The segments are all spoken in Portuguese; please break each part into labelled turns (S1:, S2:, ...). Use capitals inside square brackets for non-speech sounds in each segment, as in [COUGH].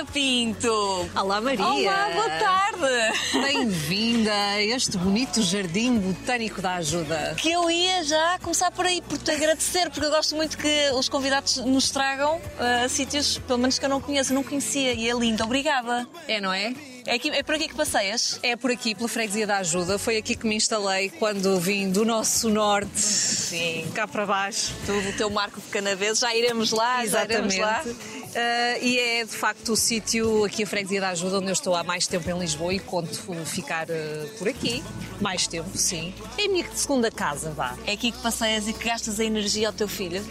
S1: Mariana Pinto!
S2: Olá, Maria!
S1: Olá, boa tarde!
S2: Bem-vinda a este bonito jardim botânico da ajuda.
S1: Que eu ia já começar por aí, por te agradecer, porque eu gosto muito que os convidados nos tragam uh, sítios, pelo menos que eu não conheço, não conhecia, e é lindo. Obrigada!
S2: É, não é?
S1: É, aqui, é por aqui que passeias?
S2: É por aqui, pela freguesia da ajuda. Foi aqui que me instalei quando vim do nosso norte,
S1: Sim.
S2: cá para baixo.
S1: Tu, o teu marco de Canaveses, já iremos lá, já iremos lá.
S2: Uh, e é de facto o sítio aqui, a Freguesia da Ajuda, onde eu estou há mais tempo em Lisboa e conto ficar uh, por aqui. Mais tempo, sim. É a minha segunda casa, vá.
S1: É aqui que passeias e que gastas a energia ao teu filho?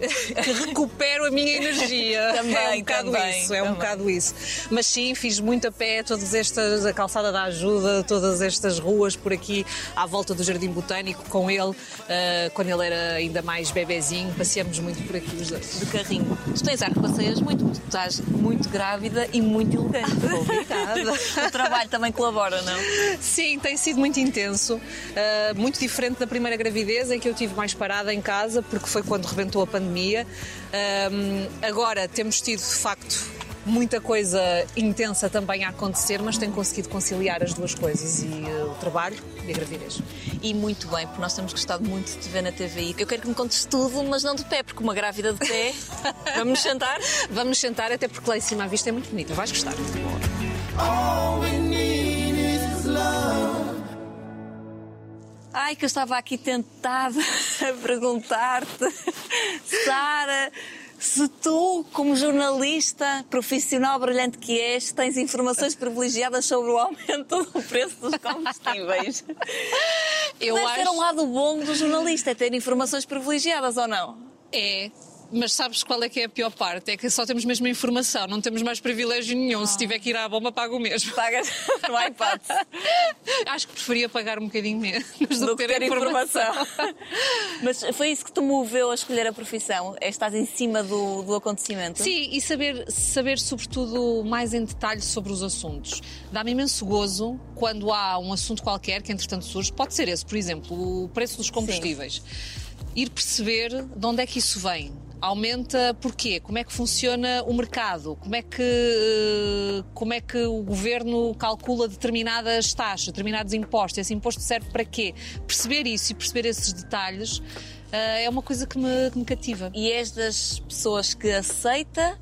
S1: [LAUGHS]
S2: que recupero a minha energia.
S1: também,
S2: é um bocado
S1: também,
S2: isso, é um bocado isso. Mas sim, fiz muito a pé, todas estas, a calçada da ajuda, todas estas ruas por aqui à volta do Jardim Botânico com ele, uh, quando ele era ainda mais bebezinho, passeamos muito por aqui os dois.
S1: De carrinho. Tu tens ar que passeias muito, tu estás muito grávida e muito elegante. [LAUGHS]
S2: Obrigada.
S1: o trabalho também colabora, não?
S2: Sim, tem sido muito intenso, uh, muito diferente da primeira gravidez em que eu tive mais parada em casa, porque foi quando rebentou a pandemia. Um, agora temos tido, de facto, muita coisa intensa também a acontecer, mas tenho conseguido conciliar as duas coisas, e uh, o trabalho e a gravidez.
S1: E muito bem, porque nós temos gostado muito de te ver na TVI. Eu quero que me contes tudo, mas não de pé, porque uma grávida de pé. [LAUGHS] Vamos nos sentar?
S2: Vamos sentar, até porque lá em cima a vista é muito bonita, vais gostar.
S3: All
S1: Ai, que eu estava aqui tentada [LAUGHS] a perguntar-te, Sara, se tu, como jornalista profissional brilhante que és, tens informações privilegiadas sobre o aumento do preço dos combustíveis.
S2: Eu
S1: Deve
S2: acho...
S1: ser um lado bom do jornalista, é ter informações privilegiadas ou não?
S2: É, mas sabes qual é que é a pior parte? É que só temos mesmo informação, não temos mais privilégio nenhum. Se tiver que ir à bomba, pago o mesmo.
S1: Pagas, [LAUGHS] não há hipótese. [LAUGHS]
S2: Acho que preferia pagar um bocadinho menos do,
S1: do
S2: que ter
S1: ter informação. [LAUGHS] Mas foi isso que te moveu a escolher a profissão? É estás em cima do, do acontecimento?
S2: Sim, e saber, saber sobretudo mais em detalhe sobre os assuntos. Dá-me imenso gozo quando há um assunto qualquer que entretanto surge. Pode ser esse, por exemplo, o preço dos combustíveis. Ir perceber de onde é que isso vem. Aumenta porquê? Como é que funciona o mercado? Como é que, eh, como é que o governo calcula determinadas taxas, determinados impostos? Esse imposto serve para quê? Perceber isso e perceber esses detalhes eh, é uma coisa que me, que me cativa.
S1: E és das pessoas que aceita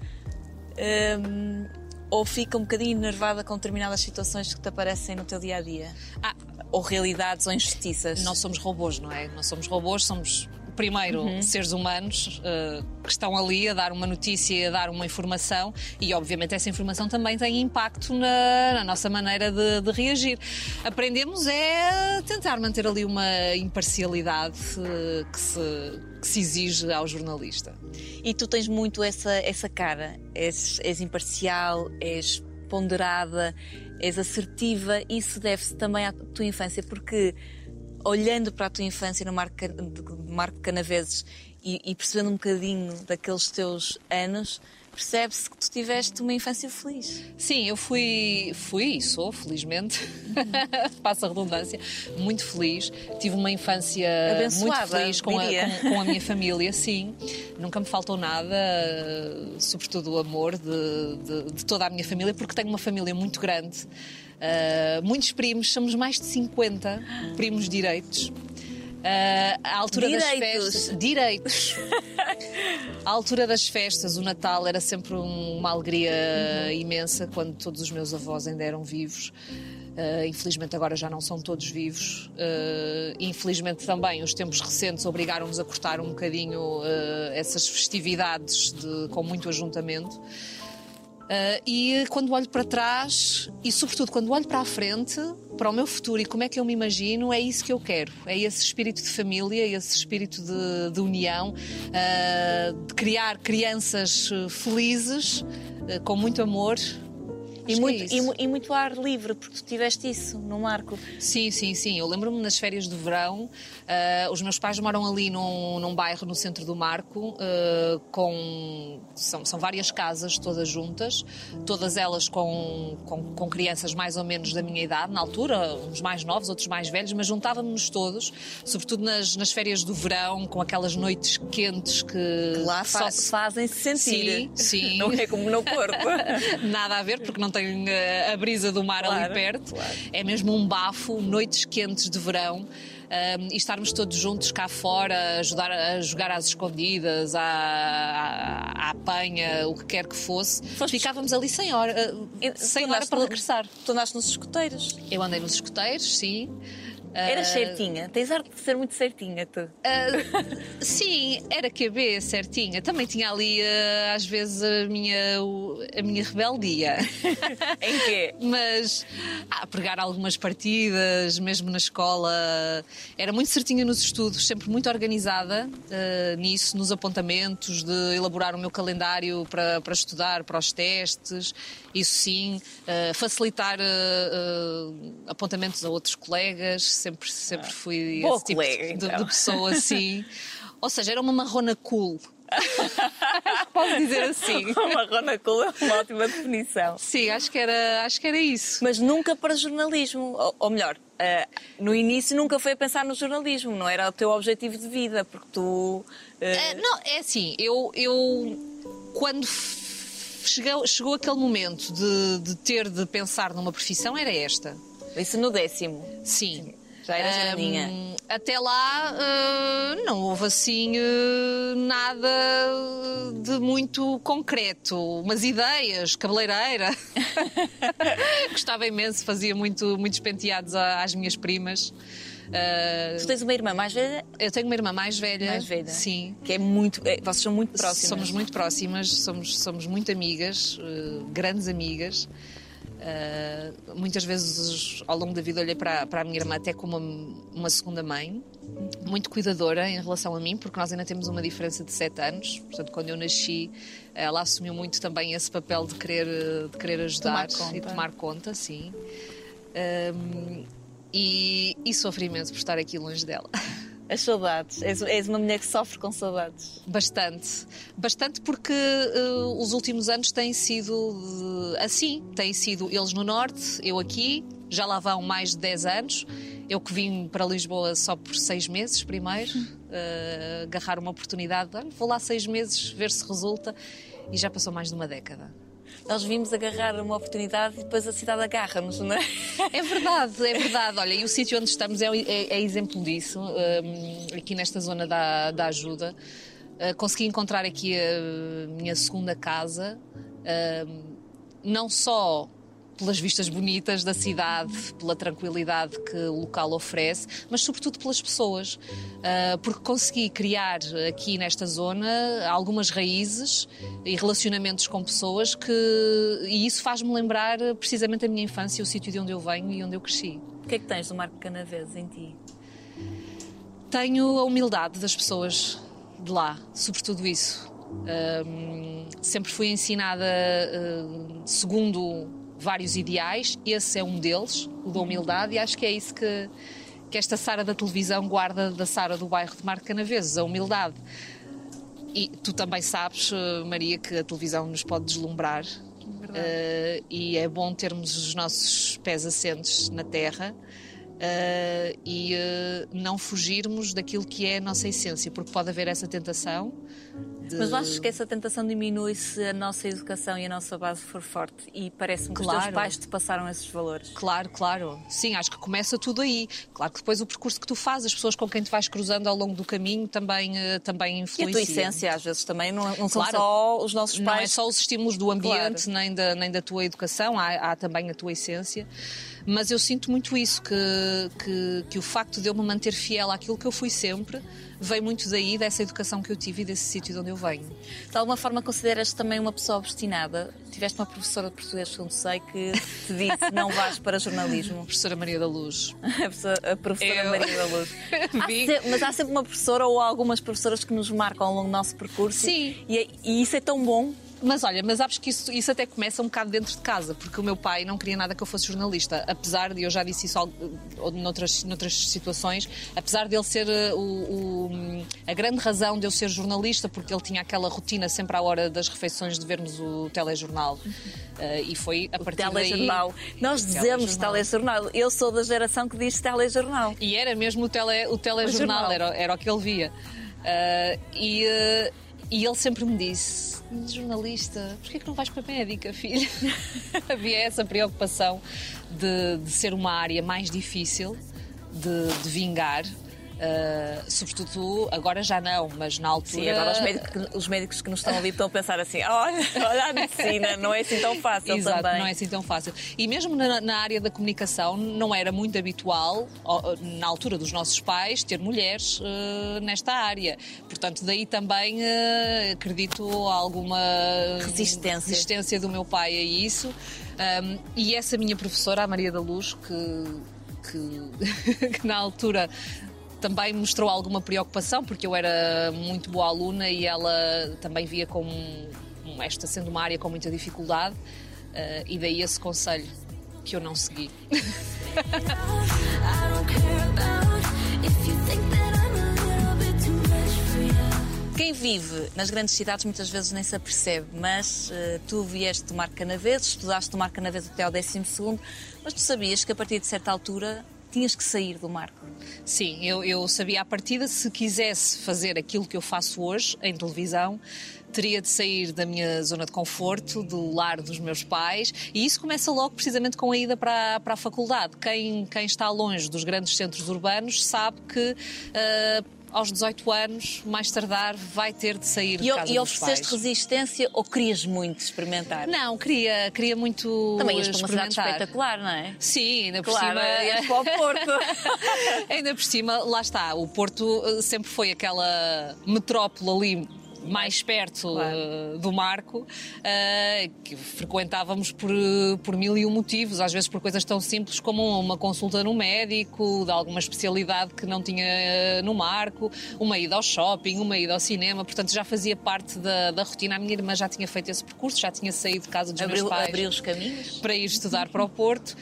S1: hum, ou fica um bocadinho enervada com determinadas situações que te aparecem no teu dia a dia?
S2: Ah,
S1: Ou realidades ou injustiças?
S2: Não somos robôs, não é? Não somos robôs, somos primeiro seres humanos eh, que estão ali a dar uma notícia, a dar uma informação e, obviamente, essa informação também tem impacto na, na nossa maneira de, de reagir. Aprendemos é tentar manter ali uma imparcialidade eh, que, se, que se exige ao jornalista.
S1: E tu tens muito essa, essa cara. És, és imparcial, és ponderada, és assertiva. Isso deve-se também à tua infância, porque olhando para a tua infância no Marco, Marco Canaveses e, e percebendo um bocadinho daqueles teus anos, percebe-se que tu tiveste uma infância feliz.
S2: Sim, eu fui, fui e sou, felizmente, [LAUGHS] passa a redundância, muito feliz. Tive uma infância muito
S1: Abençoada,
S2: feliz com a, com- com a minha família, sim. Nunca me faltou nada, sobretudo o amor de, de- de toda a minha família, porque tenho uma família muito grande. Eh, muitos primos, somos mais de 50 primos direitos. Eh, à altura das
S1: Direitos.
S2: festas. Direitos. À altura das festas, o Natal era sempre um- uma alegria imensa quando todos os meus avós ainda eram vivos. Uh, infelizmente agora já não são todos vivos. Uh, infelizmente também os tempos recentes obrigaram-nos a cortar um bocadinho uh, essas festividades de- com muito ajuntamento. Uh, e quando olho para trás e, sobretudo, quando olho para a frente, para o meu futuro e como é que eu me imagino, é isso que eu quero. É esse espírito de família, esse espírito de, de união, uh, de criar crianças felizes, uh, com muito amor.
S1: E
S2: é
S1: muito,
S2: isso.
S1: e, e muito ar livre, porque tu tiveste isso no Marco.
S2: Sim, sim, sim. Eu lembro-me nas férias de verão, ah, os meus pais moram ali num, num bairro no centro do Marco, ah, com são, são várias casas todas juntas, todas elas com, com, com crianças mais ou menos da minha idade, na altura, uns mais novos, outros mais velhos, mas juntávamos-nos todos, sobretudo nas, nas férias do verão, com aquelas noites quentes que
S1: Lá
S2: que só
S1: fa
S2: se-
S1: fazem-se sentir.
S2: Sim, sim. [LAUGHS]
S1: Não é como no Porto. [LAUGHS]
S2: Nada a ver, porque não tem eh, a brisa do mar
S1: Claro,
S2: ali perto.
S1: claro.
S2: É mesmo um bafo, noites quentes de verão. um, e estarmos todos juntos cá fora, a, ajudar a jogar às escondidas, à, à, à apanha, o que quer que fosse.
S1: Foste-
S2: Ficávamos ali sem hora, eh, sem hora para regressar.
S1: Tu andaste nos escuteiros.
S2: Eu andei nos escoteiros, sim.
S1: Eras
S2: Ah,
S1: certinha. Tens arte de ser muito certinha, tu.
S2: ah, sim, era QB, certinha. Também tinha ali, ah, às vezes, a minha, o- a minha rebeldia. [LAUGHS]
S1: Em quê?
S2: Mas a pregar algumas partidas, mesmo na escola, era muito certinha nos estudos, sempre muito organizada nisso, nos apontamentos, de elaborar o meu calendário para, para estudar, para os testes, isso sim, eh, facilitar eh, eh, apontamentos a outros colegas, sempre, sempre fui
S1: Boa
S2: esse tipo
S1: colega,
S2: de,
S1: então.
S2: de pessoa [LAUGHS] assim. Ou seja, era uma marrona cool. [LAUGHS] Posso dizer assim. [LAUGHS]
S1: Uma rona cool é uma ótima definição.
S2: Sim, acho que era, acho que era isso.
S1: Mas nunca para jornalismo. Ou, ou melhor, ah, no início nunca foi a pensar no jornalismo, não era o teu objetivo de vida, porque tu. ah,
S2: É, não, é assim, eu, eu quando chegou, chegou aquele momento de, de ter de pensar numa profissão, era esta.
S1: Isso no décimo.
S2: Sim.
S1: Já eras
S2: Ahm,
S1: grandinha.
S2: até lá ah, não houve assim ah, nada de muito concreto. Umas ideias, cabeleireira. [LAUGHS] Gostava imenso, fazia muito, muitos penteados às minhas primas. Ah,
S1: Tu tens uma irmã mais velha,
S2: eu tenho uma irmã mais velha.
S1: mais velha.
S2: Sim.
S1: Que é muito. é, vocês são muito próximas.
S2: Somos muito próximas, somos, somos muito amigas, eh, grandes amigas. Eh, muitas vezes ao longo da vida olhei para, para a minha irmã até como uma, uma segunda mãe, muito cuidadora em relação a mim, porque nós ainda temos uma diferença de sete anos. Portanto, quando eu nasci, ela assumiu muito também esse papel de querer, de querer ajudar
S1: Tomar
S2: e tomar conta, sim. Ahm, e, e sofro imenso por estar aqui longe dela.
S1: As saudades. És, és uma mulher que sofre com saudades.
S2: Bastante. Bastante porque eh, os últimos anos têm sido eh, assim. Têm sido eles no Norte, eu aqui, já lá vão mais de 10 anos. Eu que vim para Lisboa só por seis meses primeiro, eh, agarrar uma oportunidade, vou lá seis meses ver se resulta, e já passou mais de uma década.
S1: Nós vimos agarrar uma oportunidade e depois a cidade agarra-nos, não é?
S2: É verdade, é verdade. Olha, e o sítio onde estamos é, é- é exemplo disso, hum, aqui nesta zona da, da ajuda. Uh, consegui encontrar aqui a minha segunda casa, hum, não só pelas vistas bonitas da cidade, pela tranquilidade que o local oferece, mas sobretudo pelas pessoas, Uh, porque consegui criar aqui nesta zona algumas raízes e relacionamentos com pessoas que e isso faz-me lembrar precisamente a minha infância, o sítio de onde eu venho e onde eu cresci.
S1: O que é que tens do Marco Canavês em ti?
S2: Tenho a humildade das pessoas de lá, sobretudo isso. Hum, sempre fui ensinada hum, segundo vários ideais, esse é um deles, o da humildade, e acho que é isso que, que esta Sara da televisão guarda da Sara do bairro de Marco Canaveses, a humildade. E tu também sabes, eh, Maria, que a televisão nos pode deslumbrar. Eh, e é bom termos os nossos pés assentes na terra eh, e eh, não fugirmos daquilo que é a nossa essência, porque pode haver essa tentação. de-
S1: Mas achas que essa tentação diminui se a nossa educação e a nossa base for forte? E parece-me que os
S2: Claro.
S1: teus pais te passaram esses valores.
S2: Claro, claro. Sim, acho que começa tudo aí. Claro que depois o percurso que tu fazes, as pessoas com quem te vais cruzando ao longo do caminho também, eh, também
S1: E a
S2: influenciam.
S1: tua essência, às vezes, também não, não são
S2: Claro.
S1: só os nossos
S2: Não é
S1: pais.
S2: só os estímulos do ambiente,
S1: Claro.
S2: nem, da, nem da tua educação, há, há também a tua essência. Mas eu sinto muito isso, que, que, que o facto de eu me manter fiel àquilo que eu fui sempre vem muito daí, dessa educação que eu tive e desse sítio de onde eu venho.
S1: De alguma forma consideras-te também uma pessoa obstinada? Tiveste uma professora de português, segundo sei, que te disse não vais para jornalismo. [LAUGHS]
S2: Professora Maria da Luz. [LAUGHS]
S1: A professora,
S2: Eu-
S1: Maria da Luz. [LAUGHS] Há
S2: Vi.
S1: se- mas há sempre uma professora ou algumas professoras que nos marcam ao longo do nosso percurso.
S2: Sim.
S1: E, é- e isso é tão bom.
S2: Mas olha, mas sabes que isso, isso até começa um bocado dentro de casa, porque o meu pai não queria nada que eu fosse jornalista, apesar de, eu já disse isso ou noutras, noutras situações, apesar de ele ser eh, o, o- a grande razão de eu ser jornalista, porque ele tinha aquela rotina sempre à hora das refeições de vermos o telejornal. Eh, e foi a partir daí...
S1: Telejornal. Nós dizemos telejornal. Eu sou da geração que diz telejornal.
S2: E era mesmo o, tele, o telejornal,
S1: jornal.
S2: era, era o que ele via. Ah, e, ah, e ele sempre me disse: jornalista, porquê que não vais para a médica, filha? [LAUGHS] Havia essa preocupação de, de ser uma área mais difícil de, de vingar. Ah, sobretudo, agora já não, mas na altura.
S1: Sim, agora os médicos, os médicos que nos estão a ouvir estão a pensar assim: olha, [LAUGHS] olha a medicina, não é assim tão fácil
S2: Exato,
S1: também.
S2: não é assim tão fácil. E mesmo na, na área da comunicação não era muito habitual, na altura dos nossos pais, ter mulheres eh, nesta área. Portanto, daí também eh, acredito alguma
S1: Resistência.
S2: resistência do meu pai a isso. Um, e essa minha professora, a Maria da Luz, que, que, [LAUGHS] que na altura também mostrou alguma preocupação, porque eu era muito boa aluna e ela também via como esta sendo uma área com muita dificuldade, eh, e daí esse conselho que eu não segui. [LAUGHS]
S1: Quem vive nas grandes cidades muitas vezes nem se apercebe, mas eh, tu vieste tomar canaveses, estudaste tomar canaveses até ao 12 mas tu sabias que a partir de certa altura tinhas que sair do marco.
S2: Sim, eu, eu sabia à partida se quisesse fazer aquilo que eu faço hoje em televisão, teria de sair da minha zona de conforto, do lar dos meus pais, e isso começa logo precisamente com a ida para, a- para a faculdade. Quem, quem está longe dos grandes centros urbanos sabe que. ah, aos 18 anos, mais tardar, vai ter de sair de
S1: E,
S2: casa
S1: e ofereceste
S2: pais.
S1: resistência ou querias muito experimentar?
S2: Não, queria, queria muito
S1: Também ias para uma cidade
S2: experimentar.
S1: espetacular, não é?
S2: Sim, ainda por
S1: Claro,
S2: cima.
S1: ias para o Porto. [LAUGHS]
S2: Ainda por cima, lá está, o Porto eh, sempre foi aquela metrópole ali mais perto
S1: Claro.
S2: eh, do Marco, eh, que frequentávamos por, eh, por mil e um motivos, às vezes por coisas tão simples como uma consulta no médico, de alguma especialidade que não tinha no Marco, uma ida ao shopping, uma ida ao cinema, portanto já fazia parte da, da rotina. A minha irmã já tinha feito esse percurso, já tinha saído de casa dos
S1: Abriu,
S2: meus pais
S1: abriu os caminhos.
S2: para ir estudar para o Porto.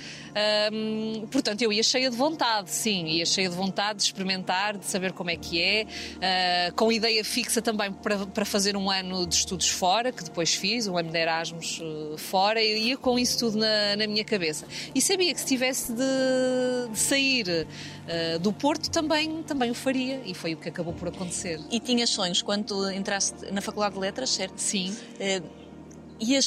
S2: Hum, portanto, eu ia cheia de vontade, sim, ia cheia de vontade de experimentar, de saber como é que é, ah, com ideia fixa também para, para fazer um ano de estudos fora, que depois fiz, um ano de Erasmus eh, fora, e ia com isso tudo na, na minha cabeça. E sabia que se tivesse de, de sair ah, do Porto também, também o faria, e foi o que acabou por acontecer.
S1: E tinhas sonhos quando entraste na Faculdade de Letras, certo?
S2: Sim.
S1: Eh,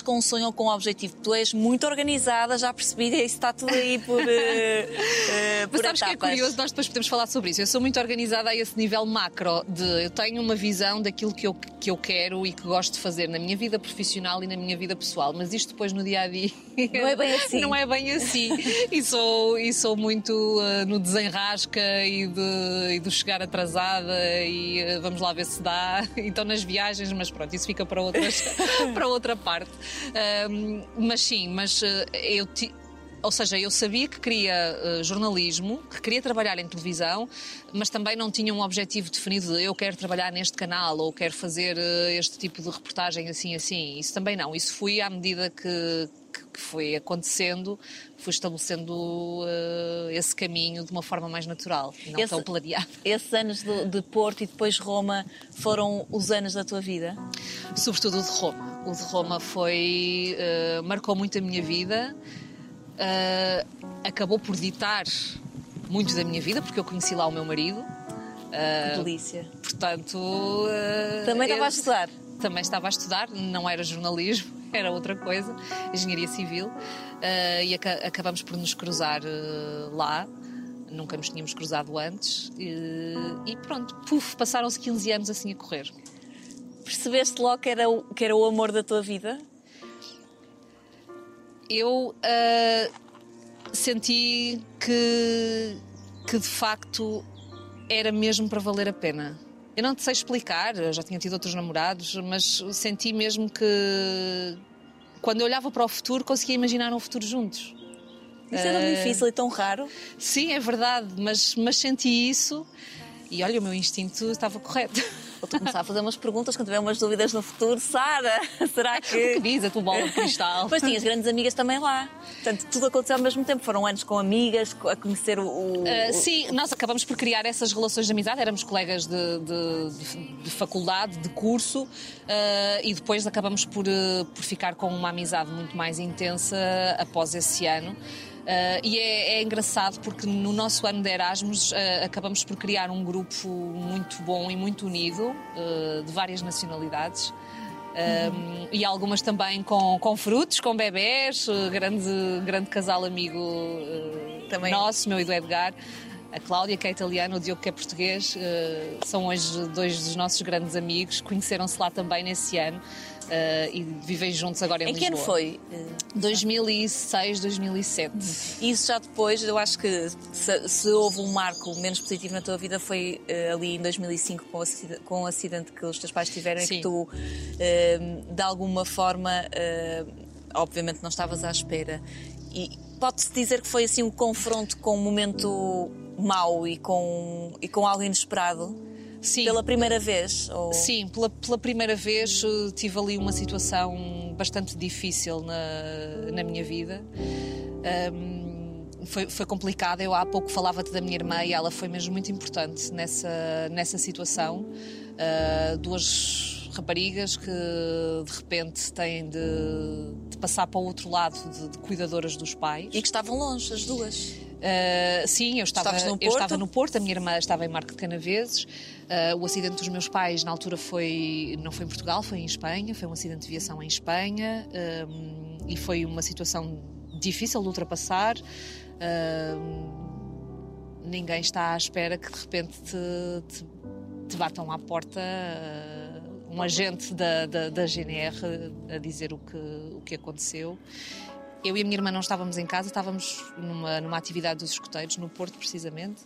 S1: um sonho ou com um objetivo. Tu és muito organizada, já percebi, isso está tudo aí por, [LAUGHS] por
S2: Mas sabes que é
S1: etapas.
S2: curioso, nós depois podemos falar sobre isso. Eu sou muito organizada a esse nível macro, de eu tenho uma visão daquilo que eu, que eu quero e que gosto de fazer na minha vida profissional e na minha vida pessoal, mas isto depois no dia a dia
S1: Não é bem assim. [LAUGHS]
S2: Não é bem assim. [LAUGHS] e, sou, e sou muito uh, no desenrasca e, de, e do chegar atrasada e uh, vamos lá ver se dá. Então nas viagens, mas pronto, isso fica para, outras, para outra parte. Um, mas sim, mas uh, eu. Ti, ou seja, eu sabia que queria uh, jornalismo, que queria trabalhar em televisão, mas também não tinha um objetivo definido de eu quero trabalhar neste canal ou quero fazer uh, este tipo de reportagem assim, assim. Isso também não. Isso fui à medida que, que, que foi acontecendo, fui estabelecendo uh, esse caminho de uma forma mais natural, não
S1: Esse-
S2: tão planeada.
S1: Esses anos de, de Porto e depois Roma foram os anos da tua vida?
S2: Sobretudo o de Roma. O de Roma foi. uh, marcou muito a minha vida, uh, acabou por ditar muito da minha vida, porque eu conheci lá o meu marido.
S1: Que delícia.
S2: portanto.
S1: Também estava a estudar?
S2: Também estava a estudar, não era jornalismo, [LAUGHS] era outra coisa, engenharia civil, uh, e aca- acabamos por nos cruzar uh, lá. Nunca nos tínhamos cruzado antes e, e pronto, puf, passaram-se 15 anos assim a correr.
S1: Percebeste logo que era, o, que era o amor da tua vida?
S2: eu ah, senti que, que de facto era mesmo para valer a pena. Eu não te sei explicar, eu já tinha tido outros namorados, mas senti mesmo que quando eu olhava para o futuro conseguia imaginar um futuro juntos.
S1: Isso é tão difícil e tão raro.
S2: Sim, é verdade, mas, mas senti isso e olha, o meu instinto estava correto. [LAUGHS]
S1: Vou-te começar a fazer umas perguntas quando tiver umas dúvidas no futuro. Sara, [LAUGHS] será
S2: O que
S1: que.
S2: diz a tua bola de cristal?
S1: Mas tinhas grandes amigas também lá. Portanto, tudo aconteceu ao mesmo tempo. Foram anos com amigas, a conhecer o. o-
S2: Uh, sim, nós acabamos por criar essas relações de amizade, éramos colegas de, de- de- de faculdade, de curso, uh, e depois acabamos por, uh, por ficar com uma amizade muito mais intensa após esse ano. Uh, e é, é engraçado porque no nosso ano de Erasmus uh, acabamos por criar um grupo muito bom e muito unido, uh, de várias nacionalidades. Um, e algumas também com, com frutos, com bebés, grande, grande casal amigo
S1: Também.
S2: nosso, meu e do Edgar. A Cláudia, que é italiana, o Diogo, que é português, são hoje dois dos nossos grandes amigos. Conheceram-se lá também nesse ano uh, e vivem juntos agora em,
S1: Em que ano
S2: Lisboa.
S1: foi?
S2: 2006, 2007.
S1: Isso já depois, eu acho que se, se houve um marco menos positivo na tua vida foi eh, ali em 2005 com com o acidente que os teus pais tiveram e
S2: Sim.
S1: que tu, eh, de alguma forma, obviamente não estavas à espera. E pode-se dizer que foi assim um confronto com um momento mau e com, e com algo inesperado?
S2: Sim.
S1: Pela primeira vez? Ou...
S2: Sim, pela, pela primeira vez eh, tive ali uma situação bastante difícil na, na minha vida. Ahm, foi, foi complicada. Eu há pouco falava-te da minha irmã e ela foi mesmo muito importante nessa, nessa situação. Ah, duas raparigas que de repente têm de, de passar para o outro lado de, de cuidadoras dos pais.
S1: E que estavam longe, as duas.
S2: Uh, sim, eu estava, eu
S1: Porto?
S2: estava no Porto, a minha irmã estava em Marco de Canaveses. Uh, o acidente dos meus pais, na altura, foi não foi em Portugal, foi em Espanha. Foi um acidente de viação em Espanha e foi uma situação difícil de ultrapassar. Um, ninguém está à espera que de repente te, te, te batam à porta. uh, um agente da, da, da GNR a dizer o que, o que aconteceu. Eu e a minha irmã não estávamos em casa, estávamos numa, numa atividade dos escoteiros, no Porto, precisamente.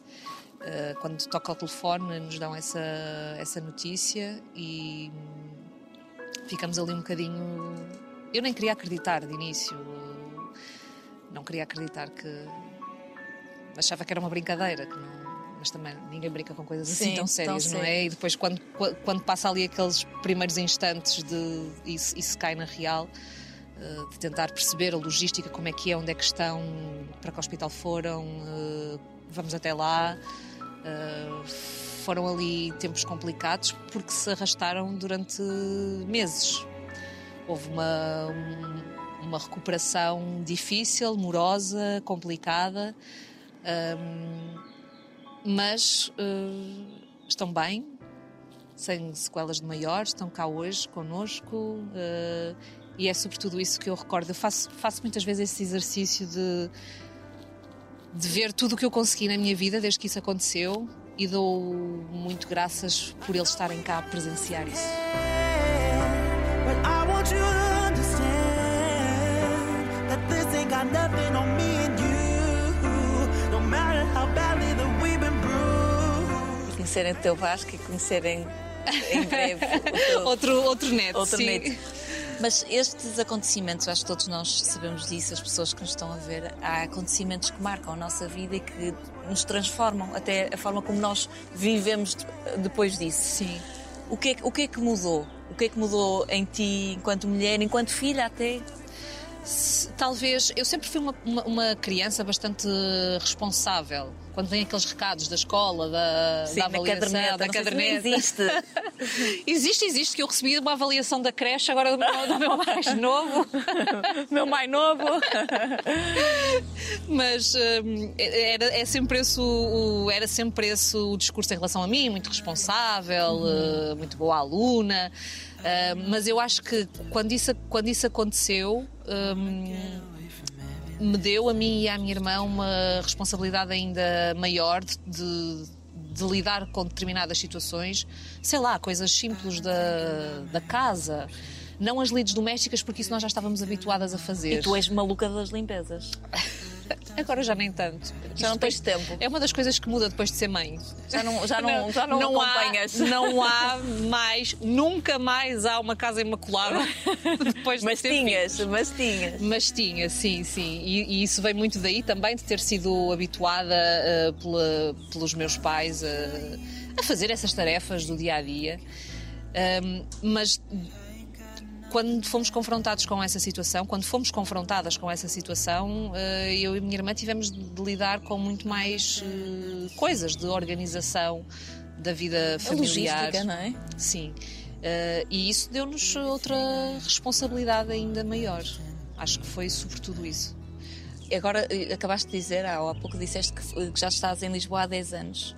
S2: Uh, quando toca o telefone, nos dão essa, essa notícia e ficamos ali um bocadinho. Eu nem queria acreditar de início, não queria acreditar que. Achava que era uma brincadeira, que não. Mas também ninguém brinca com coisas assim
S1: Sim,
S2: tão
S1: tão
S2: sérias, não é? E depois, quando, quando passa ali aqueles primeiros instantes de isso, isso cai na real, eh, de tentar perceber a logística, como é que é, onde é que estão, para que hospital foram, eh, vamos até lá. Eh, Foram ali tempos complicados porque se arrastaram durante meses. Houve uma, um- uma recuperação difícil, morosa, complicada, ahm, mas eh, estão bem, sem sequelas de maior, estão cá hoje connosco eh, e é sobretudo isso que eu recordo. Eu faço, faço muitas vezes esse exercício de, de ver tudo o que eu consegui na minha vida desde que isso aconteceu e dou muito graças por eles estarem cá a presenciar isso.
S1: Conhecerem o teu Vasco e conhecerem em breve [LAUGHS]
S2: Outro, outro neto,
S1: outro
S2: sim.
S1: neto. Mas estes acontecimentos, acho que todos nós sabemos disso, as pessoas que nos estão a ver, há acontecimentos que marcam a nossa vida e que nos transformam, até a forma como nós vivemos de- depois disso.
S2: Sim.
S1: O que, é, o que é que mudou? O que é que mudou em ti enquanto mulher, enquanto filha até?
S2: Se- Talvez, eu sempre fui uma, uma, uma criança bastante responsável. Quando vêm aqueles recados da escola, da, da
S1: na
S2: avaliação,
S1: caderneta,
S2: da
S1: se nem
S2: caderneta.
S1: existe. [LAUGHS]
S2: Existe, existe, que eu recebi uma avaliação da creche agora do meu, do meu mais novo. [LAUGHS]
S1: Meu mais novo. [LAUGHS]
S2: Mas hum, era, é sempre esse o, o- era sempre esse o discurso em relação a mim, muito responsável, eh, muito boa aluna. Ah, mas eu acho que quando isso, quando isso aconteceu, hum, me deu a mim e à minha irmã uma responsabilidade ainda maior de, de- de lidar com determinadas situações, sei lá, coisas simples da, da casa. Não as lides domésticas, porque isso nós já estávamos habituadas a fazer.
S1: E tu és maluca das limpezas. [LAUGHS]
S2: Agora já nem tanto.
S1: Já não tens tempo.
S2: É uma das coisas que muda depois de ser mãe.
S1: Já não, já não, já não,
S2: há,
S1: acompanhas. [LAUGHS]
S2: não há mais, nunca mais há uma casa imaculada [LAUGHS] depois de
S1: Mas
S2: ter
S1: tinhas,
S2: filhos.
S1: mas tinhas.
S2: Mas tinha, sim, sim. E, e isso vem muito daí também, de ter sido habituada eh, pela- pelos meus pais a, a fazer essas tarefas do dia a dia. Ahm, mas quando fomos confrontados com essa situação, quando fomos confrontadas com essa situação, eh, eu e a minha irmã tivemos de lidar com muito mais eh, coisas de organização da vida
S1: A
S2: familiar.
S1: logística, não é?
S2: Sim. Eh, e isso deu-nos outra responsabilidade ainda maior. Acho que foi sobretudo isso.
S1: Agora, acabaste de dizer, há pouco disseste que já estás em Lisboa há 10 anos.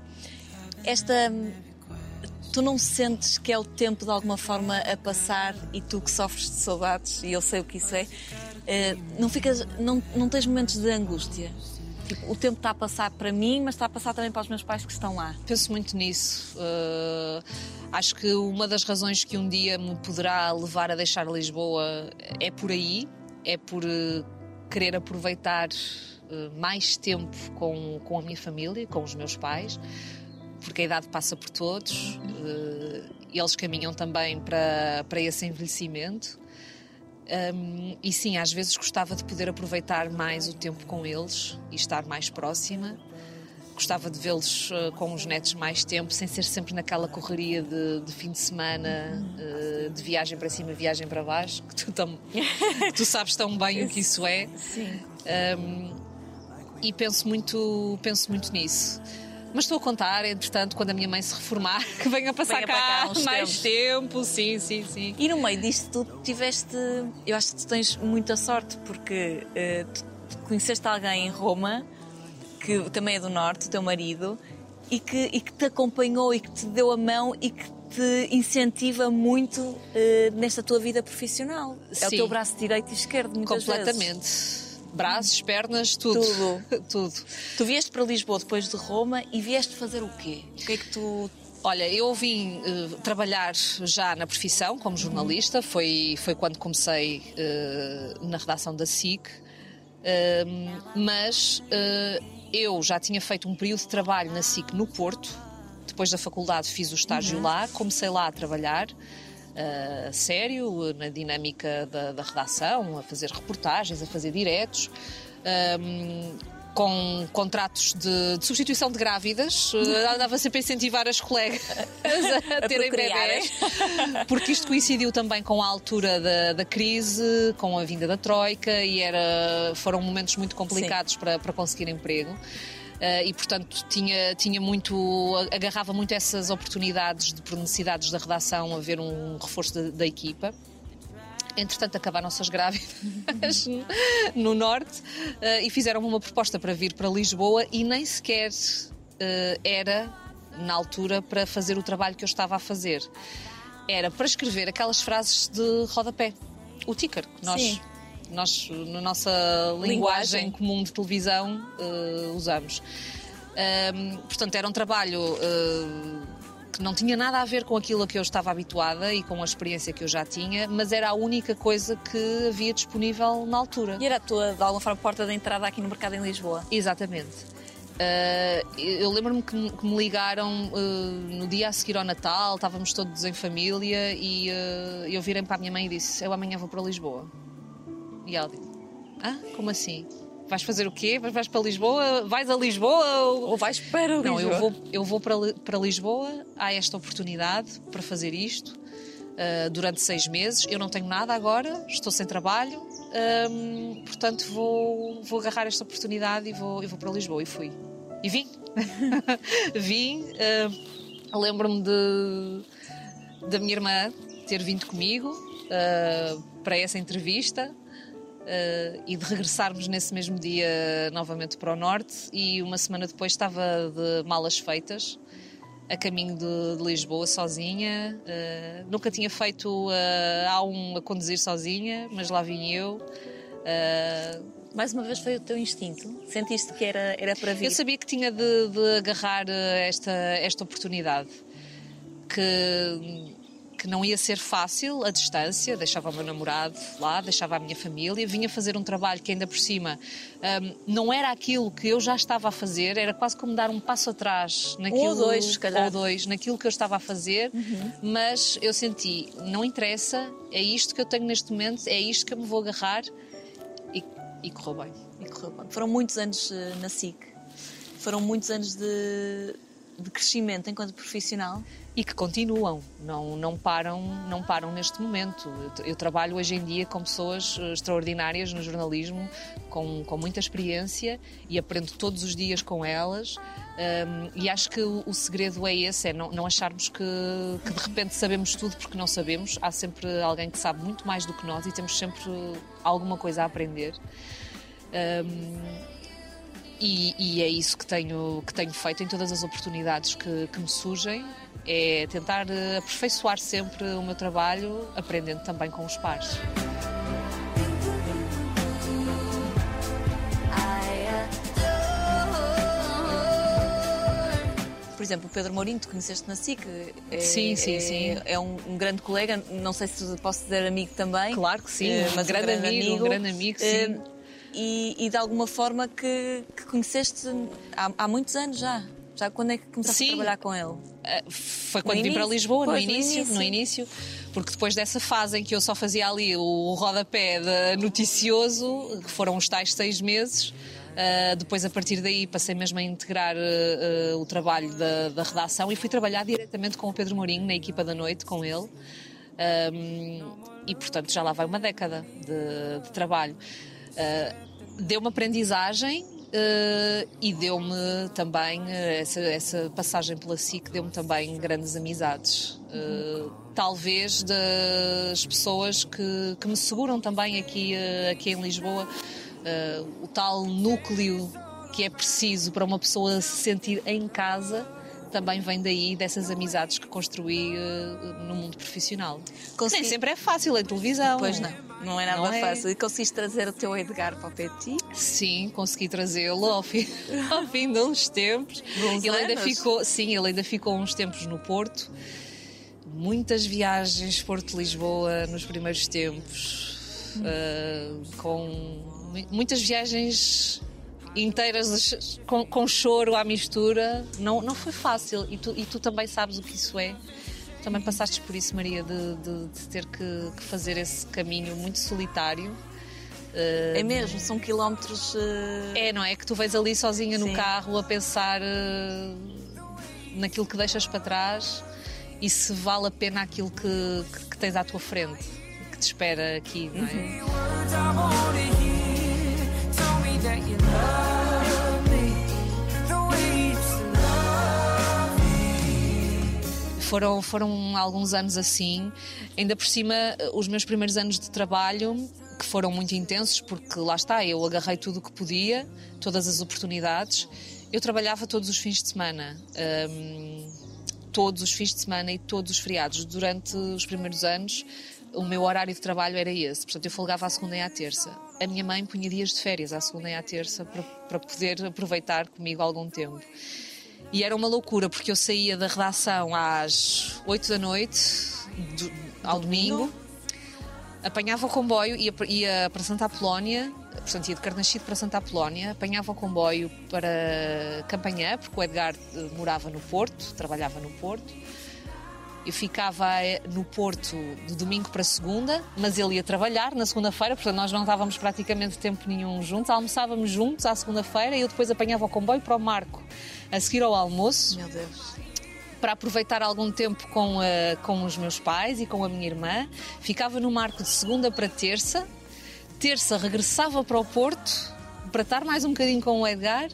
S1: Esta. Tu não sentes que é o tempo de alguma forma a passar e tu que sofres de saudades, e eu sei o que isso é, eh, não, ficas, não, não tens momentos de angústia? Tipo, o tempo está a passar para mim, mas está a passar também para os meus pais que estão lá.
S2: Penso muito nisso. Uh, acho que uma das razões que um dia me poderá levar a deixar Lisboa é por aí, é por uh, querer aproveitar uh, mais tempo com, com a minha família, com os meus pais, porque a idade passa por todos, uh, eles caminham também para, para esse envelhecimento. Um, e sim, às vezes gostava de poder aproveitar mais o tempo com eles e estar mais próxima. Gostava de vê-los uh, com os netos mais tempo, sem ser sempre naquela correria de, de fim de semana, uh, de viagem para cima, viagem para baixo, que tu, [LAUGHS] que tu sabes tão bem o que isso é.
S1: Sim.
S2: Um, e penso muito, penso muito nisso. Mas estou a contar, entretanto, quando a minha mãe se reformar, [LAUGHS] que venha passar
S1: Venha para cá uns
S2: mais tempo. Sim, sim, sim.
S1: E no meio disto tu tiveste. Eu acho que tu tens muita sorte porque eh, tu conheceste alguém em Roma que também é do Norte, o teu marido, e que, e que te acompanhou e que te deu a mão e que te incentiva muito eh, nesta tua vida profissional. É o
S2: Sim.
S1: teu braço direito e esquerdo, muitas vezes.
S2: Completamente. Braços, pernas, tudo.
S1: Tudo. [LAUGHS]
S2: tudo.
S1: Tu vieste para Lisboa depois de Roma e vieste fazer o quê? O que é que tu.
S2: Olha, eu vim eh, trabalhar já na profissão como jornalista, foi, foi quando comecei eh, na redação da SIC, Eh, mas eh, eu já tinha feito um período de trabalho na SIC no Porto, depois da faculdade fiz o estágio lá, comecei lá a trabalhar. A sério, na dinâmica da, da redação, a fazer reportagens, a fazer diretos, ehm, com contratos de, de substituição de grávidas. Eh, andava sempre a incentivar as colegas [LAUGHS] a,
S1: A
S2: terem bebés, porque isto coincidiu também com a altura da, da crise, com a vinda da Troika, e era, foram momentos muito complicados para, para conseguir emprego. Eh, e portanto tinha, tinha muito agarrava muito essas oportunidades de por necessidades da redação a ver um reforço da, da equipa Entretanto, acabaram-se as grávidas [LAUGHS] no Norte eh, e fizeram-me uma proposta para vir para Lisboa e nem sequer eh, era, na altura, para fazer o trabalho que eu estava a fazer. Era para escrever aquelas frases de rodapé. O ticker, que nós,
S1: Sim.
S2: Nós na nossa linguagem,
S1: Linguagem.
S2: comum de televisão, eh, usamos. Ahm, portanto, era um trabalho eh, que não tinha nada a ver com aquilo a que eu estava habituada e com a experiência que eu já tinha, mas era a única coisa que havia disponível na altura.
S1: E era a tua, de alguma forma, porta de entrada aqui no mercado em Lisboa?
S2: Exatamente. Uh, eu lembro-me que, me- que me ligaram uh, no dia a seguir ao Natal, estávamos todos em família e uh, eu virei para a minha mãe e disse: Eu amanhã vou para Lisboa. E ela disse: Ah, como assim? Vais fazer o quê? Vais, para Lisboa? Vais a Lisboa? Ou-
S1: Ou vais para
S2: não,
S1: Lisboa?
S2: eu vou, eu vou para, para Lisboa, há esta oportunidade para fazer isto uh, durante seis meses. Eu não tenho nada agora, estou sem trabalho, um, portanto vou, vou agarrar esta oportunidade e vou, e vou para Lisboa. E fui. E vim. [LAUGHS] vim. uh, Lembro-me de, da minha irmã ter vindo comigo uh, para essa entrevista. Uh, e de regressarmos nesse mesmo dia novamente para o norte e uma semana depois estava de malas feitas a caminho de, de Lisboa sozinha Uh, nunca tinha feito uh, A1 a conduzir sozinha mas lá vim eu Uh,
S1: Mais uma vez foi o teu instinto? Sentiste que era, era para vir?
S2: eu sabia que tinha de, de agarrar eh, esta, esta oportunidade, que, que não ia ser fácil a distância, deixava o meu namorado lá, deixava a minha família, vinha fazer um trabalho que ainda por cima hum, não era aquilo que eu já estava a fazer, era quase como dar um passo atrás naquilo,
S1: Ou dois, se calhar.
S2: ou dois, naquilo que eu estava a fazer, mas eu senti, não interessa, é isto que eu tenho neste momento, é isto que eu me vou agarrar e, e correu bem.
S1: E correu bem. Foram muitos anos eh, na SIC. Foram muitos anos de, de crescimento enquanto profissional?
S2: e que continuam, não, não, param, não param neste momento. Eu, trabalho hoje em dia com pessoas eh, extraordinárias no jornalismo, com, com muita experiência e aprendo todos os dias com elas. Um, e acho que o, o segredo é esse: é não, não acharmos que, que de repente sabemos tudo porque não sabemos. Há sempre alguém que sabe muito mais do que nós e temos sempre alguma coisa a aprender. Um, e, e é isso que tenho, que tenho feito em todas as oportunidades que, que me surgem é tentar eh, aperfeiçoar sempre o meu trabalho, aprendendo também com os pares.
S1: Por exemplo, o Pedro Mourinho, tu conheceste na SIC. É,
S2: Sim, sim,
S1: é,
S2: sim.
S1: É um, um grande colega, não sei se posso dizer amigo também.
S2: Claro que sim,
S1: eh,
S2: um
S1: mas
S2: grande amigo, um grande amigo, sim.
S1: E, e de alguma forma que, que conheceste há, há muitos anos já. Já quando é que começaste
S2: Sim.
S1: a trabalhar com ele?
S2: Uh, Foi quando vim para? Lisboa, no
S1: Pois, no
S2: início,
S1: início.
S2: no início, porque depois dessa fase em que eu só fazia ali o rodapé de noticioso, que foram os tais seis meses, uh, depois a partir daí passei mesmo a integrar uh, uh, o trabalho da, da redação e fui trabalhar diretamente com o Pedro Mourinho, na equipa da noite, com ele. Um, e portanto já lá vai uma década de, de trabalho. Uh, Deu-me aprendizagem uh, e deu-me também, uh, essa, essa passagem pela SIC deu-me também grandes amizades. Uh, talvez das pessoas que, que me seguram também aqui, uh, aqui em Lisboa, uh, o tal núcleo que é preciso para uma pessoa se sentir em casa também vem daí dessas amizades que construí uh, no mundo profissional.
S1: Consegui-
S2: Nem sempre é fácil em televisão.
S1: Pois não, não é nada
S2: Não é?
S1: fácil. E conseguiste trazer o teu Edgar para o ti?
S2: Sim, consegui trazê-lo ao fim, [LAUGHS] ao fim de uns tempos. ele ainda
S1: anos?
S2: ficou, sim, ele ainda ficou uns tempos no Porto. Muitas viagens Porto-Lisboa nos primeiros tempos, ah, com mu- muitas viagens inteiras com, com choro à mistura. Não, não foi fácil e tu, e tu também sabes o que isso é. Também passaste por isso, Maria, de, de- de ter que, que fazer esse caminho muito solitário.
S1: É mesmo, são quilómetros. eh,
S2: É, não é? Que tu vais ali sozinha no
S1: Sim.
S2: carro a pensar eh, naquilo que deixas para trás e se vale a pena aquilo que, que- que tens à tua frente, que te espera aqui, não é?
S3: words
S2: Foram, foram alguns anos assim. Ainda por cima, eh, os meus primeiros anos de trabalho, que foram muito intensos, porque lá está, eu agarrei tudo o que podia, todas as oportunidades. Eu trabalhava todos os fins de semana. hum, todos os fins de semana e todos os feriados. Durante os primeiros anos, o meu horário de trabalho era esse. Portanto, eu folgava à segunda e à terça. A minha mãe punha dias de férias à segunda e à terça para, para poder aproveitar comigo algum tempo. E era uma loucura, porque eu saía da redação às 8 da noite, do- ao domingo, apanhava o comboio, ia, ia para Santa Apolónia, portanto ia de Carnaxide para Santa Apolónia, apanhava o comboio para Campanhã, porque o Edgar eh, morava no Porto, trabalhava no Porto. Eu ficava eh, no Porto de domingo para segunda, mas ele ia trabalhar na segunda-feira, portanto nós não estávamos praticamente tempo nenhum juntos. Almoçávamos juntos à segunda-feira e eu depois apanhava o comboio para o Marco a seguir ao almoço
S1: Meu Deus.
S2: para aproveitar algum tempo com, a- com os meus pais e com a minha irmã. Ficava no Marco de segunda para terça. Terça regressava para o Porto para estar mais um bocadinho com o Edgar.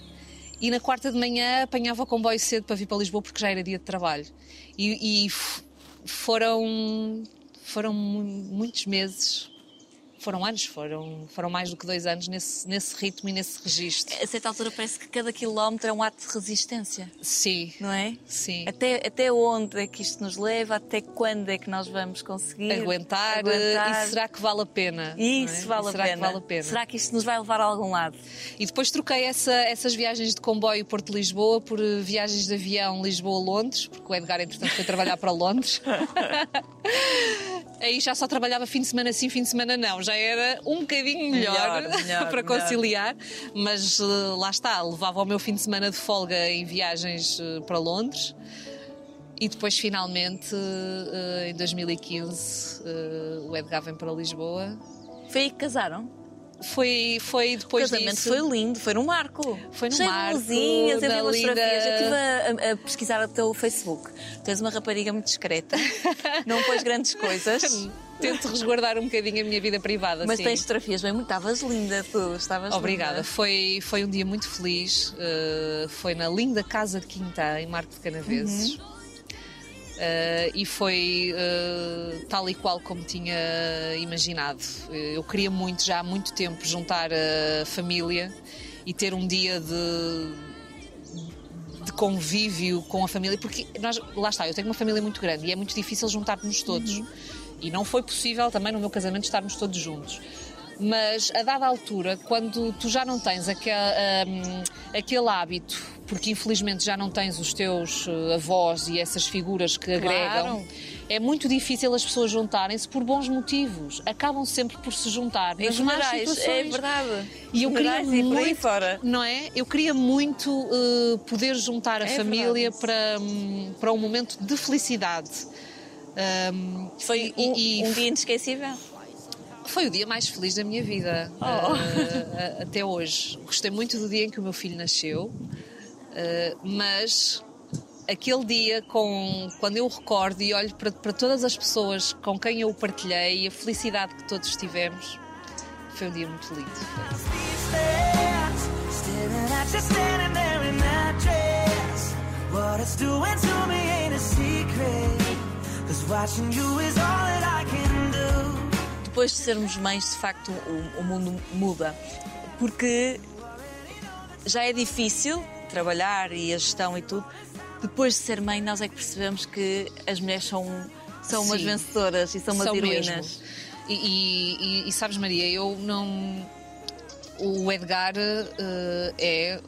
S2: E na quarta de manhã apanhava o comboio cedo para vir para Lisboa porque já era dia de trabalho. E, e foram, foram mu- muitos meses, foram anos, foram, foram mais do que dois anos nesse, nesse ritmo e nesse registro.
S1: A certa altura parece que cada quilómetro é um ato de resistência,
S2: Sim,
S1: não é?
S2: sim.
S1: Até, até onde é que isto nos leva? Até quando é que nós vamos conseguir
S2: aguentar,
S1: aguentar?
S2: e será que vale a pena?
S1: Isso
S2: não é?
S1: vale, a
S2: será
S1: pena.
S2: que vale a pena?
S1: Será que isto nos vai levar a algum lado?
S2: E depois troquei essa- essas viagens de comboio Porto-Lisboa por eh, viagens de avião Lisboa-Londres, porque o Edgar, entretanto, foi trabalhar para Londres. [LAUGHS] Aí já só trabalhava fim de semana sim, fim de semana não. Já era um bocadinho melhor,
S1: Melhor, [LAUGHS] melhor,
S2: para
S1: melhor.
S2: conciliar. Mas eh, lá está, levava o meu fim de semana de folga em viagens eh, para Londres. E depois, finalmente, eh, em 2015, eh, o Edgar vem para Lisboa.
S1: Foi aí que casaram?
S2: Foi, foi
S1: O
S2: depois
S1: casamento
S2: disso.
S1: foi lindo, foi num marco.
S2: Foi num
S1: Cheio
S2: marco,
S1: luzinhas, eu vi umas fotografias. Eu estive a, a- pesquisar o teu Facebook. Tu és uma rapariga muito discreta, [LAUGHS] não pôs grandes coisas, [LAUGHS]
S2: Tento resguardar um bocadinho a minha vida privada.
S1: mas
S2: sim.
S1: tens fotografias bem muito. Estavas linda, tu estavas
S2: Obrigada.
S1: linda.
S2: Foi, foi um dia muito feliz. Uh, foi na linda Casa de Quintã, em Marco de Canaveses.
S1: Uhum.
S2: Uh, e foi uh, tal e qual como tinha imaginado. Uh, Eu queria muito, já há muito tempo, juntar a família e ter um dia de de convívio com a família, porque nós, lá está, eu tenho uma família muito grande e é muito difícil juntar-nos todos. E não foi possível também no meu casamento estarmos todos juntos. Mas a dada altura, quando tu já não tens aquele, hum, aquele hábito, porque infelizmente já não tens os teus eh, avós e essas figuras que agregam, é muito difícil as pessoas juntarem-se por bons motivos. Acabam sempre por se juntar. Nas más
S1: é
S2: situações.
S1: verdade.
S2: E eu queria
S1: Funerais e por aí
S2: muito,
S1: fora.
S2: não é? Eu queria muito eh, poder juntar a
S1: É
S2: família para, hum, para um momento de felicidade. Um,
S1: Foi
S2: e-
S1: um,
S2: e
S1: um dia inesquecível.
S2: Foi o dia mais feliz da minha vida
S1: Oh.
S2: a- até hoje. Gostei muito do dia em que o meu filho nasceu, eh, mas aquele dia com quando eu o recordo e olho para, para todas as pessoas com quem eu o partilhei e a felicidade que todos tivemos, foi um dia muito lindo.
S3: stairs, staring at you standing there in that dress. What it's doing to me ain't a secret. Cause watching you is all that I can do.
S1: Depois de sermos mães, de facto, o, o mundo muda. Porque já é difícil trabalhar e a gestão e tudo. Depois de ser mãe, nós é que percebemos que as mulheres são, são umas vencedoras e são umas
S2: São
S1: heroínas.
S2: E, e- e- sabes, Maria, eu não. O Edgar eh, é eh,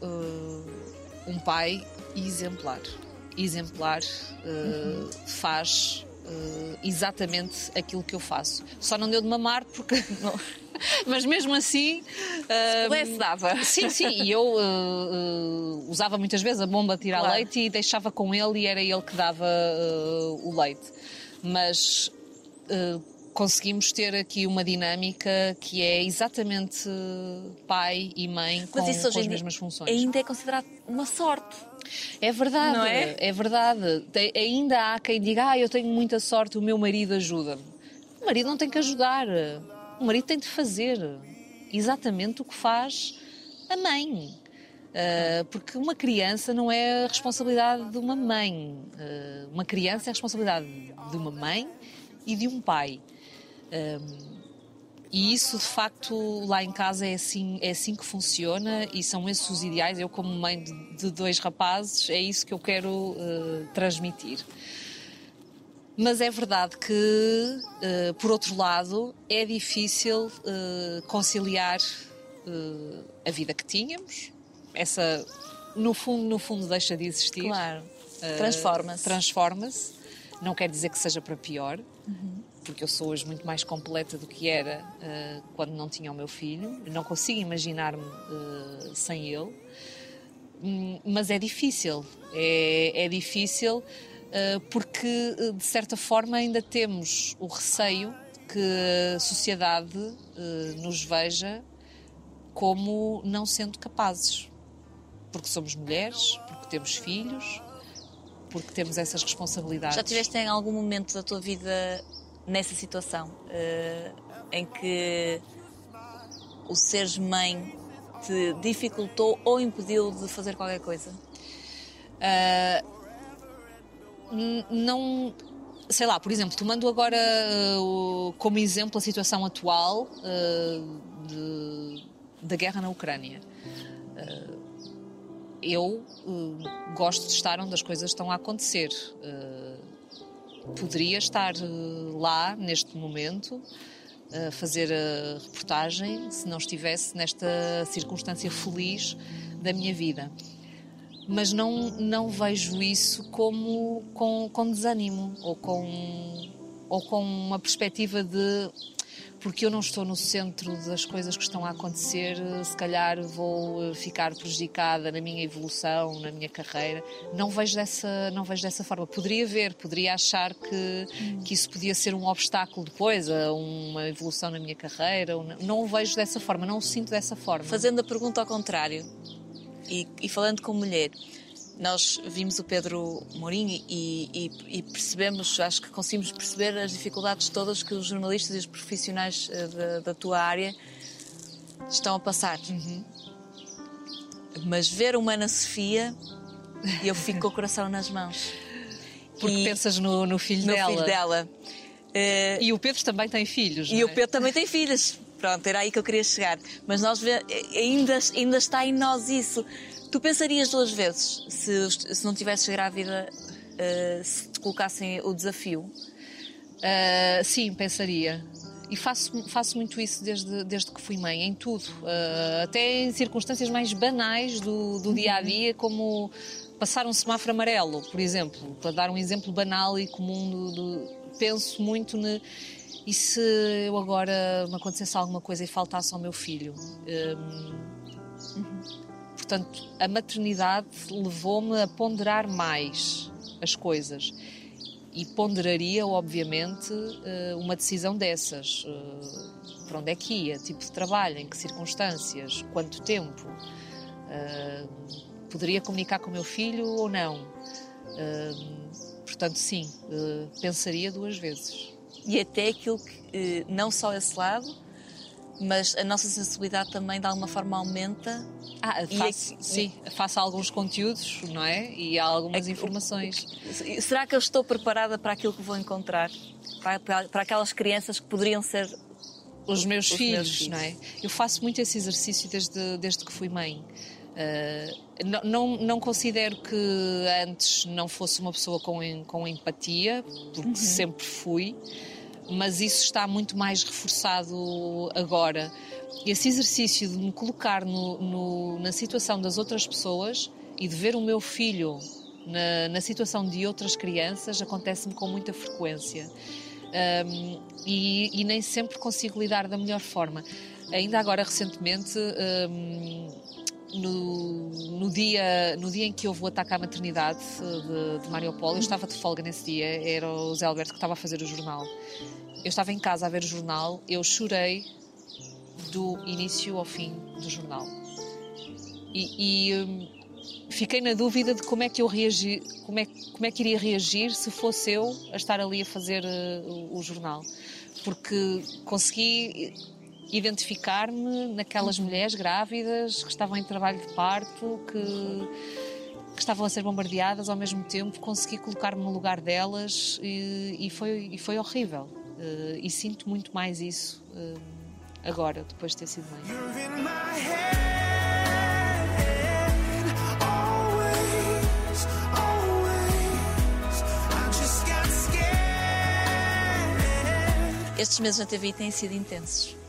S2: um pai exemplar. Exemplar, eh, faz eh, exatamente aquilo que eu faço. Só não deu de mamar porque. [LAUGHS] Mas mesmo assim. eh,
S1: pudesse, dava.
S2: Sim, sim, e eu eh, usava muitas vezes a bomba a tirar
S1: Claro.
S2: leite e deixava com ele e era ele que dava o leite. Mas conseguimos ter aqui uma dinâmica que é exatamente pai e mãe com, com as mesmas funções.
S1: ainda é considerado uma sorte.
S2: É verdade,
S1: Não é?
S2: verdade. Tem- ainda há quem diga, ah, eu tenho muita sorte, o meu marido ajuda-me. O marido não tem que ajudar. O marido tem de fazer exatamente o que faz a mãe. Ah, porque uma criança não é a responsabilidade de uma mãe. Ah, uma criança é a responsabilidade de uma mãe e de um pai. E isso, de facto, lá em casa é assim, é assim que funciona e são esses os ideais. Eu, como mãe de, de dois rapazes, é isso que eu quero eh, transmitir. Mas é verdade que, eh, por outro lado, é difícil eh, conciliar a vida que tínhamos. Essa, no fundo, no fundo, deixa de existir.
S1: Claro.
S2: Uh,
S1: Transforma-se.
S2: Transforma-se. Não quer dizer que seja para pior, porque eu sou hoje muito mais completa do que era uh, quando não tinha o meu filho. Não consigo imaginar-me uh, sem ele. Hum, Mas é difícil. É, é difícil uh, porque, de certa forma, ainda temos o receio que a sociedade nos veja como não sendo capazes. Porque somos mulheres, porque temos filhos, porque temos essas responsabilidades.
S1: Já tiveste em algum momento da tua vida nessa situação eh, em que o seres mãe te dificultou ou impediu de fazer qualquer coisa?
S2: N- não sei lá, por exemplo, tomando agora uh, como exemplo a situação atual uh, de- da guerra na Ucrânia. Uh, eu uh, gosto de estar onde as coisas estão a acontecer. Uh, poderia estar uh, lá neste momento a fazer a reportagem se não estivesse nesta circunstância feliz da minha vida. Mas não, não vejo isso como com, com desânimo ou com, ou com uma perspectiva de porque eu não estou no centro das coisas que estão a acontecer, eh, se calhar vou eh, ficar prejudicada na minha evolução, na minha carreira. Não vejo dessa, não vejo dessa forma. Poderia ver, poderia achar que, que isso podia ser um obstáculo depois a uma evolução na minha carreira. não o vejo dessa forma, não o sinto dessa forma.
S1: Fazendo a pergunta ao contrário e, e falando com mulher, nós vimos o Pedro Mourinho e, e- e percebemos, acho que conseguimos perceber as dificuldades todas que os jornalistas e os profissionais eh, da, da tua área estão a passar. Mas ver uma Ana Sofia, eu fico com o coração nas mãos.
S2: Porque
S1: E-
S2: pensas no, no filho
S1: no
S2: dela.
S1: filho dela. Eh,
S2: E o Pedro também tem filhos.
S1: e
S2: não
S1: o
S2: é?
S1: Pedro também tem filhas. Pronto, era aí que eu queria chegar. Mas nós vê, ainda, ainda está em nós isso. Tu pensarias duas vezes se, se não tivesses grávida, eh, se te colocassem o desafio?
S2: Uh, sim, pensaria. E faço, faço muito isso desde, desde que fui mãe, em tudo. Uh, até em circunstâncias mais banais do, do dia a dia, como passar um semáforo amarelo, por exemplo. Para dar um exemplo banal e comum, do, do- penso muito ne, e se eu agora me acontecesse alguma coisa e faltasse ao meu filho? Um, portanto, a maternidade levou-me a ponderar mais as coisas e ponderaria, obviamente, eh, uma decisão dessas. Eh, Para onde é que ia? Tipo de trabalho? Em que circunstâncias? Quanto tempo? Eh, Poderia comunicar com o meu filho ou não? Portanto, sim, pensaria duas vezes.
S1: E até aquilo que, não só esse lado, mas a nossa sensibilidade também de alguma forma aumenta.
S2: Ah,
S1: E
S2: faço,
S1: aqui-
S2: sim, faço alguns conteúdos, não é? E há algumas informações.
S1: Será que eu estou preparada para aquilo que vou encontrar? Para, para, para aquelas crianças que poderiam ser
S2: os meus
S1: Os
S2: filhos,
S1: meus filhos.
S2: não é? Eu faço muito esse exercício desde, desde que fui mãe. Uh, não, não, não considero que antes não fosse uma pessoa com, com empatia, porque sempre fui, mas isso está muito mais reforçado agora. Esse exercício de me colocar no- no- na situação das outras pessoas e de ver o meu filho na, na situação de outras crianças acontece-me com muita frequência. Um, e, e nem sempre consigo lidar da melhor forma. Ainda agora, recentemente, um, no, no dia, no dia em que houve o ataque à maternidade uh, de, de Mariupol, eu estava de folga nesse dia, era o Zé Alberto que estava a fazer o jornal. Eu estava em casa a ver o jornal, eu chorei do início ao fim do jornal. E, e, um, fiquei na dúvida de como é que eu reagi, como é, como é que iria reagir se fosse eu a estar ali a fazer uh, o, o jornal. Porque consegui identificar-me naquelas mulheres grávidas que estavam em trabalho de parto, que, que estavam a ser bombardeadas ao mesmo tempo, consegui colocar-me no lugar delas e, e foi, e foi horrível. Uh, e sinto muito mais isso uh, agora, depois de ter sido mãe.
S1: Estes meses na TV têm sido intensos.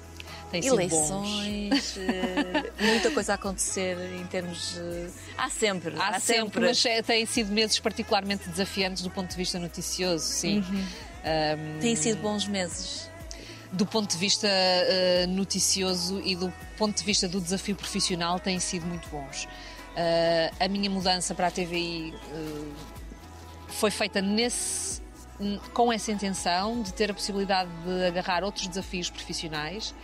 S2: Tem.
S1: Eleições, eh, muita coisa a acontecer em termos. há sempre,
S2: Há, sempre, mas é, têm sido meses particularmente desafiantes do ponto de vista noticioso, sim. Um,
S1: Têm sido bons meses.
S2: do ponto de vista uh, noticioso e do ponto de vista do desafio profissional têm sido muito bons. Uh, a minha mudança para a TVI uh, foi feita nesse, com essa intenção de ter a possibilidade de agarrar outros desafios profissionais.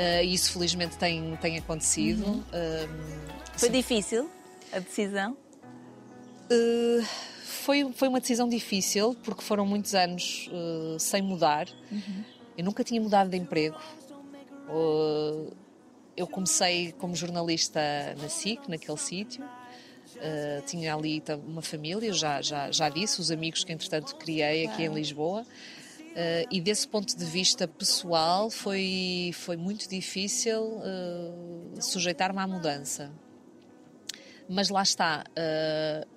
S2: Uh, isso felizmente tem, tem acontecido. Um,
S1: Foi difícil a decisão?
S2: Uh, foi, foi uma decisão difícil porque foram muitos anos uh, sem mudar. Eu nunca tinha mudado de emprego. Eu comecei como jornalista na SIC, naquele sítio. Uh, tinha ali uma família, já, já, já disse, os amigos que entretanto criei aqui em Lisboa. Uh, e desse ponto de vista pessoal foi, foi muito difícil uh, sujeitar-me à mudança. Mas lá está, uh,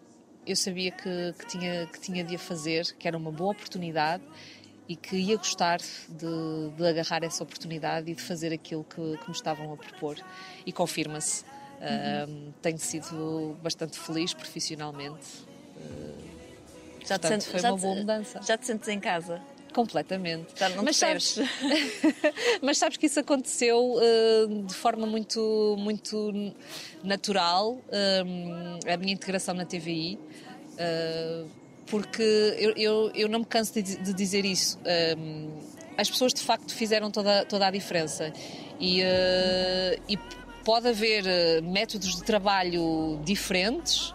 S2: eu sabia que, que tinha, que tinha de a fazer, que era uma boa oportunidade e que ia gostar de, de agarrar essa oportunidade e de fazer aquilo que, que me estavam a propor. E confirma-se. Uh, tenho sido bastante feliz profissionalmente.
S1: Já
S2: Portanto, foi
S1: já
S2: uma boa mudança.
S1: Já te sentes em casa?
S2: Completamente.
S1: Já não
S2: mas, sabes, [LAUGHS] mas sabes que isso aconteceu uh, de forma muito, muito natural, um, a minha integração na TVI, uh, porque eu, eu, eu, não me canso de, de dizer isso. Um, as pessoas de facto fizeram toda, toda a diferença. E, uh, e pode haver métodos de trabalho diferentes,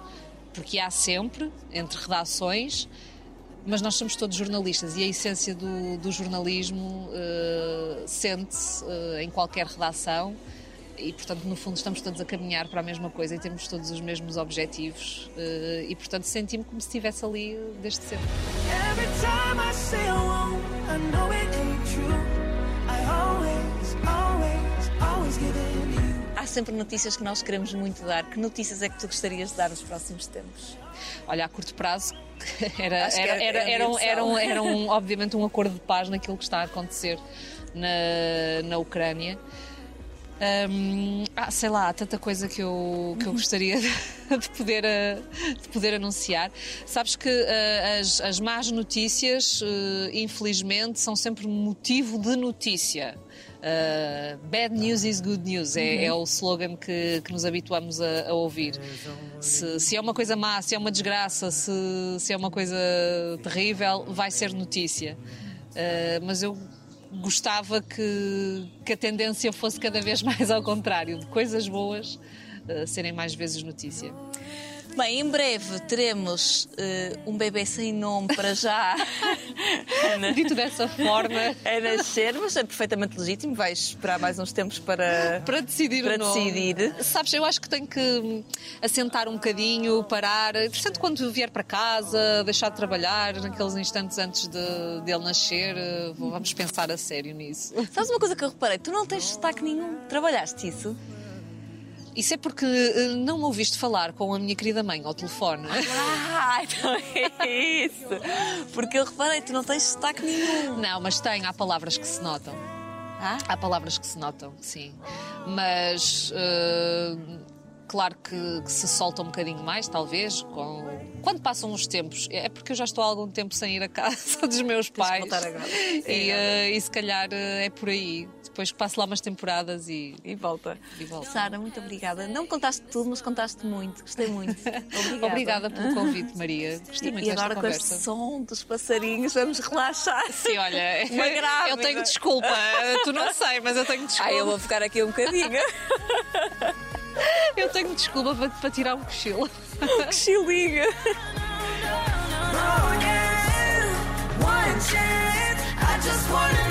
S2: porque há sempre, entre redações, mas nós somos todos jornalistas e a essência do, do jornalismo uh, sente-se uh, em qualquer redação e, portanto, no fundo, estamos todos a caminhar para a mesma coisa e temos todos os mesmos objetivos uh, e, portanto, senti-me como se estivesse ali desde sempre.
S1: Há sempre notícias que nós queremos muito dar. Que notícias é que tu gostarias de dar nos próximos tempos?
S2: Olha, a curto prazo [LAUGHS] era, era,
S1: era-
S2: era,
S1: era
S2: um, era, um, era um, obviamente um acordo de paz naquilo que está a acontecer na, na Ucrânia. Hum, ah, sei lá, há tanta coisa que eu, que eu [LAUGHS] gostaria de, de poder, eh, de poder anunciar. Sabes que eh, as, as más notícias, eh, infelizmente, são sempre motivo de notícia. Uh, bad news is good news é, é o slogan que, que nos habituamos a, a ouvir. Se, se é uma coisa má, se é uma desgraça, se, se é uma coisa terrível, vai ser notícia. Uh, mas eu gostava que, que a tendência fosse cada vez [LAUGHS] mais ao contrário, de coisas boas uh, serem mais vezes notícia.
S1: Bem, em breve teremos eh, um bebê sem nome para já [LAUGHS] a
S2: Dito dessa forma,
S1: a nascer, mas é perfeitamente legítimo. Vais esperar mais uns tempos para.
S2: para decidir
S1: Para
S2: o nome.
S1: decidir.
S2: Sabes, eu acho que tenho que hum, assentar um bocadinho, parar. Portanto, quando vier para casa, deixar de trabalhar, naqueles instantes antes de, dele nascer, eh, vamos pensar a sério nisso.
S1: Sabes uma coisa que eu reparei? Tu não tens sotaque nenhum. Trabalhaste isso?
S2: Isso é porque eh, não me ouviste falar com a minha querida mãe ao telefone.
S1: Ah, [LAUGHS] então é isso. Porque eu reparei, tu não tens sotaque nenhum.
S2: Não, mas tem, há palavras que se notam.
S1: Ah?
S2: Há palavras que se notam, sim. Mas eh, claro que, que se solta um bocadinho mais, talvez, com... quando passam os tempos. É porque eu já estou há algum tempo sem ir a casa [LAUGHS] dos meus pais.
S1: voltar agora. [LAUGHS]
S2: E,
S1: É,
S2: eh, e se calhar eh, é por aí. Depois passo lá umas temporadas e,
S1: E volta.
S2: e volto.
S1: Sara, muito obrigada. Não contaste tudo, mas contaste muito. Gostei muito. [LAUGHS] Obrigada.
S2: Obrigada pelo convite, Maria. Gostei muito
S1: E
S2: desta
S1: agora com este som dos passarinhos, vamos relaxar.
S2: Sim, olha,
S1: Uma grávida.
S2: eu tenho desculpa. Tu não sei, mas eu tenho desculpa.
S1: Ai, eu vou ficar aqui um bocadinho.
S2: Eu tenho desculpa para, para tirar um cochilo. [LAUGHS]
S1: que chilinha.
S3: Oh yeah, one chance. I just wanna